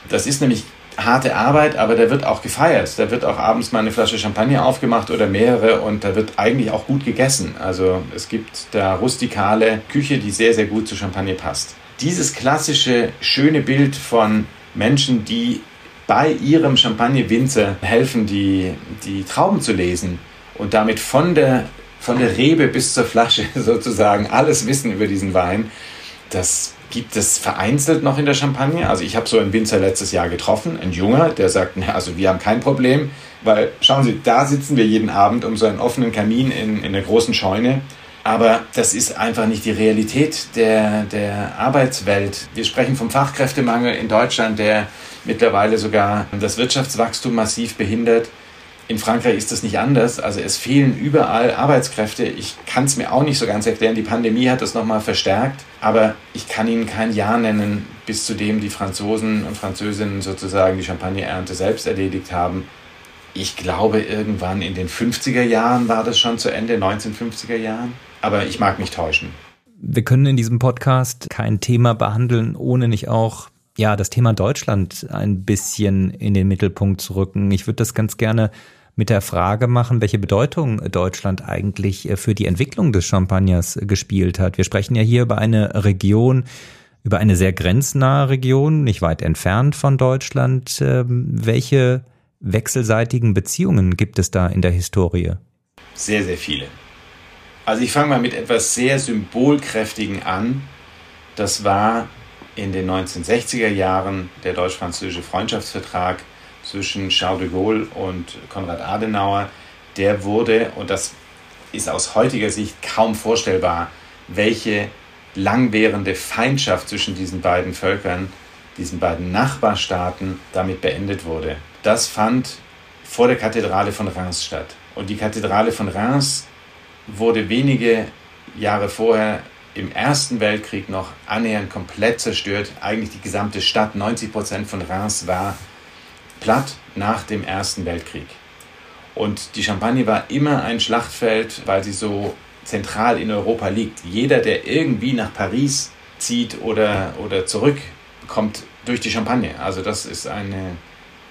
Das ist nämlich harte Arbeit, aber da wird auch gefeiert. Da wird auch abends mal eine Flasche Champagner aufgemacht oder mehrere und da wird eigentlich auch gut gegessen. Also es gibt da rustikale Küche, die sehr, sehr gut zu Champagner passt. Dieses klassische, schöne Bild von Menschen, die bei ihrem Champagner-Winzer helfen, die, die Trauben zu lesen und damit von der von der Rebe bis zur Flasche sozusagen alles wissen über diesen Wein. Das gibt es vereinzelt noch in der Champagne. Also ich habe so einen Winzer letztes Jahr getroffen, ein Junger, der sagt, also wir haben kein Problem, weil schauen Sie, da sitzen wir jeden Abend um so einen offenen Kamin in, in einer großen Scheune. Aber das ist einfach nicht die Realität der, der Arbeitswelt. Wir sprechen vom Fachkräftemangel in Deutschland, der mittlerweile sogar das Wirtschaftswachstum massiv behindert. In Frankreich ist das nicht anders. Also es fehlen überall Arbeitskräfte. Ich kann es mir auch nicht so ganz erklären. Die Pandemie hat das nochmal verstärkt. Aber ich kann Ihnen kein Jahr nennen, bis zu dem die Franzosen und Französinnen sozusagen die Champagnerernte selbst erledigt haben. Ich glaube, irgendwann in den 50er Jahren war das schon zu Ende, 1950er Jahren. Aber ich mag mich täuschen. Wir können in diesem Podcast kein Thema behandeln, ohne nicht auch ja, das Thema Deutschland ein bisschen in den Mittelpunkt zu rücken. Ich würde das ganz gerne mit der Frage machen, welche Bedeutung Deutschland eigentlich für die Entwicklung des Champagners gespielt hat. Wir sprechen ja hier über eine Region, über eine sehr grenznahe Region, nicht weit entfernt von Deutschland. Ähm, welche wechselseitigen Beziehungen gibt es da in der Historie? Sehr, sehr viele. Also ich fange mal mit etwas sehr Symbolkräftigen an. Das war in den 1960er Jahren der deutsch-französische Freundschaftsvertrag zwischen Charles de Gaulle und Konrad Adenauer, der wurde, und das ist aus heutiger Sicht kaum vorstellbar, welche langwährende Feindschaft zwischen diesen beiden Völkern, diesen beiden Nachbarstaaten damit beendet wurde. Das fand vor der Kathedrale von Reims statt. Und die Kathedrale von Reims wurde wenige Jahre vorher im Ersten Weltkrieg noch annähernd komplett zerstört. Eigentlich die gesamte Stadt, 90 Prozent von Reims war platt nach dem Ersten Weltkrieg. Und die Champagne war immer ein Schlachtfeld, weil sie so zentral in Europa liegt. Jeder, der irgendwie nach Paris zieht oder, oder zurück, kommt durch die Champagne. Also das ist eine,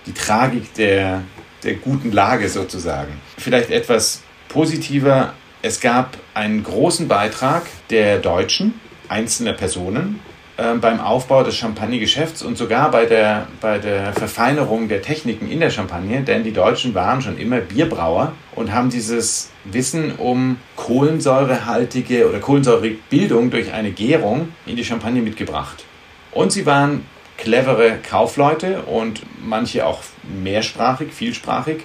die Tragik der, der guten Lage sozusagen. Vielleicht etwas positiver es gab einen großen Beitrag der Deutschen, einzelner Personen, äh, beim Aufbau des Champagnergeschäfts und sogar bei der, bei der Verfeinerung der Techniken in der Champagne, denn die Deutschen waren schon immer Bierbrauer und haben dieses Wissen um kohlensäurehaltige oder Kohlensäurebildung durch eine Gärung in die Champagne mitgebracht. Und sie waren clevere Kaufleute und manche auch mehrsprachig, vielsprachig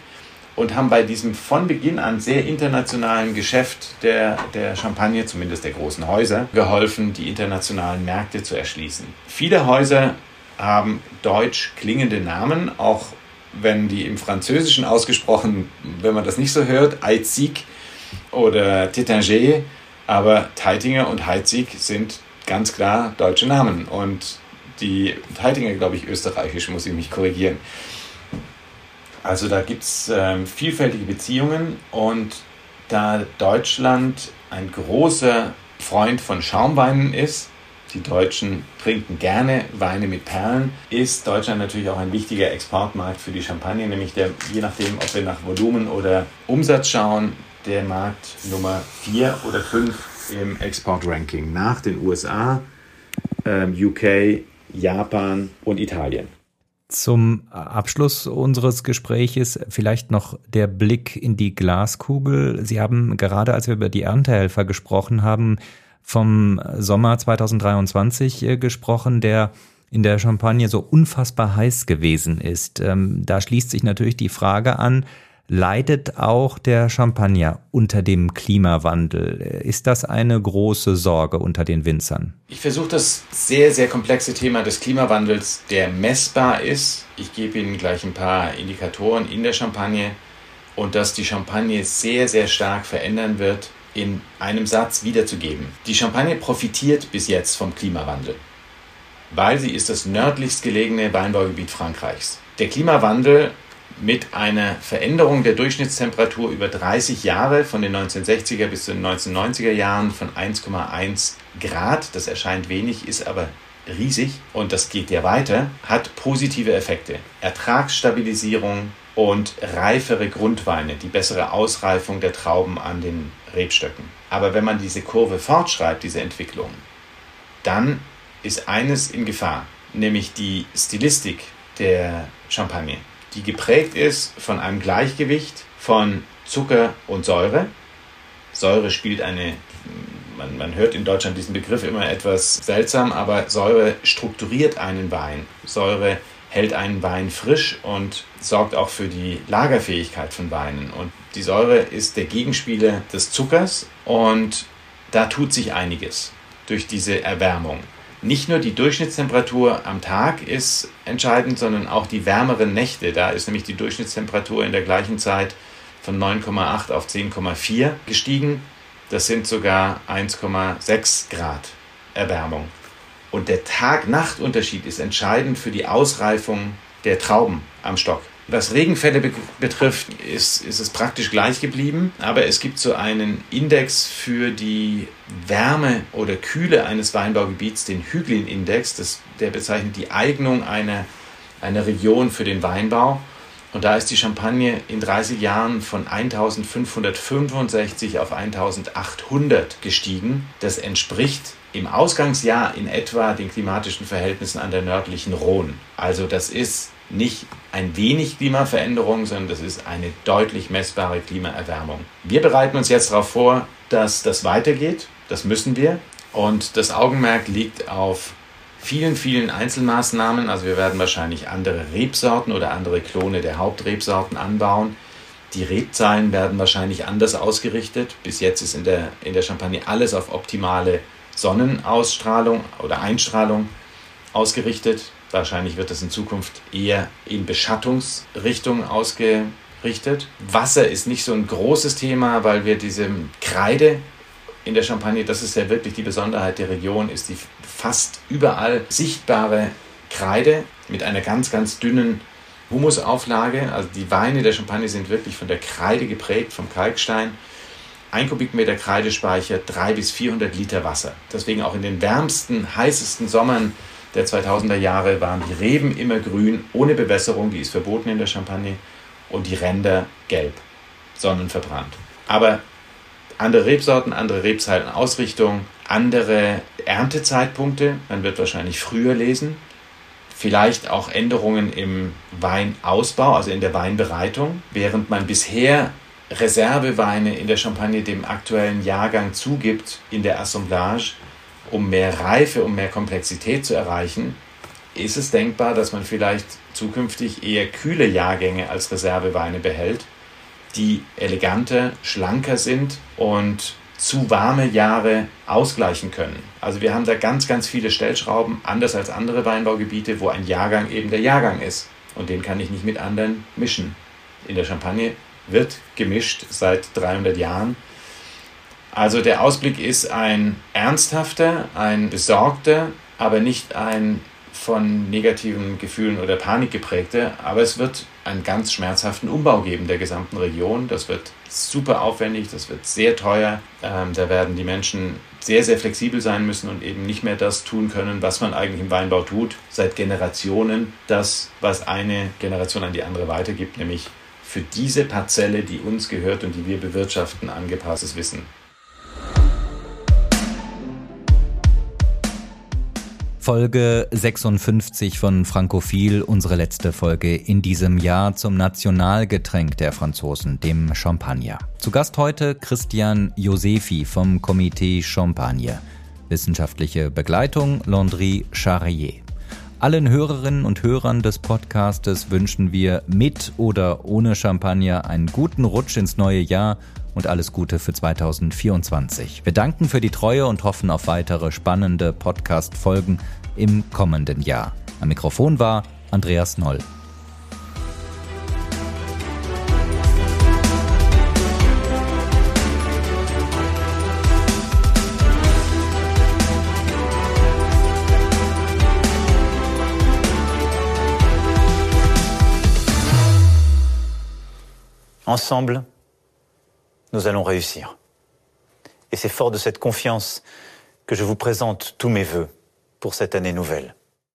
und haben bei diesem von Beginn an sehr internationalen Geschäft der, der Champagne, zumindest der großen Häuser, geholfen, die internationalen Märkte zu erschließen. Viele Häuser haben deutsch klingende Namen, auch wenn die im Französischen ausgesprochen, wenn man das nicht so hört, Heizig oder Tétinger, aber Teitinger und Heizig sind ganz klar deutsche Namen und die Teitinger, glaube ich, österreichisch, muss ich mich korrigieren. Also da gibt es ähm, vielfältige Beziehungen und da Deutschland ein großer Freund von Schaumweinen ist, die Deutschen trinken gerne Weine mit Perlen, ist Deutschland natürlich auch ein wichtiger Exportmarkt für die Champagne, nämlich der, je nachdem, ob wir nach Volumen oder Umsatz schauen, der Markt Nummer 4 oder 5 im Exportranking nach den USA, ähm, UK, Japan und Italien. Zum Abschluss unseres Gespräches vielleicht noch der Blick in die Glaskugel. Sie haben gerade, als wir über die Erntehelfer gesprochen haben, vom Sommer 2023 äh, gesprochen, der in der Champagne so unfassbar heiß gewesen ist. Ähm, da schließt sich natürlich die Frage an, Leidet auch der Champagner unter dem Klimawandel? Ist das eine große Sorge unter den Winzern? Ich versuche das sehr, sehr komplexe Thema des Klimawandels, der messbar ist. Ich gebe Ihnen gleich ein paar Indikatoren in der Champagne und dass die Champagne sehr, sehr stark verändern wird, in einem Satz wiederzugeben. Die Champagne profitiert bis jetzt vom Klimawandel, weil sie ist das nördlichst gelegene Weinbaugebiet Frankreichs. Der Klimawandel mit einer Veränderung der Durchschnittstemperatur über 30 Jahre von den 1960er bis zu den 1990er Jahren von 1,1 Grad, das erscheint wenig, ist aber riesig und das geht ja weiter, hat positive Effekte. Ertragsstabilisierung und reifere Grundweine, die bessere Ausreifung der Trauben an den Rebstöcken. Aber wenn man diese Kurve fortschreibt, diese Entwicklung, dann ist eines in Gefahr, nämlich die Stilistik der Champagne die geprägt ist von einem Gleichgewicht von Zucker und Säure. Säure spielt eine, man, man hört in Deutschland diesen Begriff immer etwas seltsam, aber Säure strukturiert einen Wein. Säure hält einen Wein frisch und sorgt auch für die Lagerfähigkeit von Weinen. Und die Säure ist der Gegenspieler des Zuckers und da tut sich einiges durch diese Erwärmung. Nicht nur die Durchschnittstemperatur am Tag ist entscheidend, sondern auch die wärmeren Nächte. Da ist nämlich die Durchschnittstemperatur in der gleichen Zeit von 9,8 auf 10,4 gestiegen. Das sind sogar 1,6 Grad Erwärmung. Und der Tag-Nacht-Unterschied ist entscheidend für die Ausreifung der Trauben am Stock. Was Regenfälle be betrifft, ist, ist es praktisch gleich geblieben, aber es gibt so einen Index für die Wärme oder Kühle eines Weinbaugebiets, den Hügelin-Index, der bezeichnet die Eignung einer, einer Region für den Weinbau. Und da ist die Champagne in 30 Jahren von 1565 auf 1800 gestiegen. Das entspricht im Ausgangsjahr in etwa den klimatischen Verhältnissen an der nördlichen Rhone. Also das ist nicht ein wenig Klimaveränderung, sondern das ist eine deutlich messbare Klimaerwärmung. Wir bereiten uns jetzt darauf vor, dass das weitergeht. Das müssen wir. Und das Augenmerk liegt auf vielen, vielen Einzelmaßnahmen. Also wir werden wahrscheinlich andere Rebsorten oder andere Klone der Hauptrebsorten anbauen. Die Rebzahlen werden wahrscheinlich anders ausgerichtet. Bis jetzt ist in der, in der Champagne alles auf optimale Sonnenausstrahlung oder Einstrahlung ausgerichtet. Wahrscheinlich wird das in Zukunft eher in Beschattungsrichtung ausgerichtet. Wasser ist nicht so ein großes Thema, weil wir diese Kreide in der Champagne, das ist ja wirklich die Besonderheit der Region, ist die fast überall sichtbare Kreide mit einer ganz, ganz dünnen Humusauflage. Also die Weine der Champagne sind wirklich von der Kreide geprägt, vom Kalkstein. Ein Kubikmeter Kreide speichert 300 bis 400 Liter Wasser. Deswegen auch in den wärmsten, heißesten Sommern der 2000er Jahre waren die Reben immer grün, ohne Bewässerung, die ist verboten in der Champagne, und die Ränder gelb, sonnenverbrannt. Aber andere Rebsorten, andere Rebzeitenausrichtung, andere Erntezeitpunkte, man wird wahrscheinlich früher lesen, vielleicht auch Änderungen im Weinausbau, also in der Weinbereitung, während man bisher Reserveweine in der Champagne dem aktuellen Jahrgang zugibt in der Assemblage, um mehr Reife, um mehr Komplexität zu erreichen, ist es denkbar, dass man vielleicht zukünftig eher kühle Jahrgänge als Reserveweine behält, die eleganter, schlanker sind und zu warme Jahre ausgleichen können. Also wir haben da ganz, ganz viele Stellschrauben, anders als andere Weinbaugebiete, wo ein Jahrgang eben der Jahrgang ist. Und den kann ich nicht mit anderen mischen. In der Champagne wird gemischt seit 300 Jahren also der Ausblick ist ein ernsthafter, ein besorgter, aber nicht ein von negativen Gefühlen oder Panik geprägter. Aber es wird einen ganz schmerzhaften Umbau geben der gesamten Region. Das wird super aufwendig, das wird sehr teuer. Ähm, da werden die Menschen sehr, sehr flexibel sein müssen und eben nicht mehr das tun können, was man eigentlich im Weinbau tut, seit Generationen. Das, was eine Generation an die andere weitergibt, nämlich für diese Parzelle, die uns gehört und die wir bewirtschaften, angepasstes Wissen. Folge 56 von Frankophil, unsere letzte Folge in diesem Jahr zum Nationalgetränk der Franzosen, dem Champagner. Zu Gast heute Christian Josefi vom Comité Champagne. Wissenschaftliche Begleitung Landry Charrier. Allen Hörerinnen und Hörern des Podcastes wünschen wir mit oder ohne Champagner einen guten Rutsch ins neue Jahr und alles Gute für 2024. Wir danken für die Treue und hoffen auf weitere spannende Podcast-Folgen im kommenden Jahr. Am Mikrofon war Andreas Noll. Ensemble, nous allons réussir. Et c'est fort de cette confiance que je vous présente tous mes voeux pour cette année nouvelle.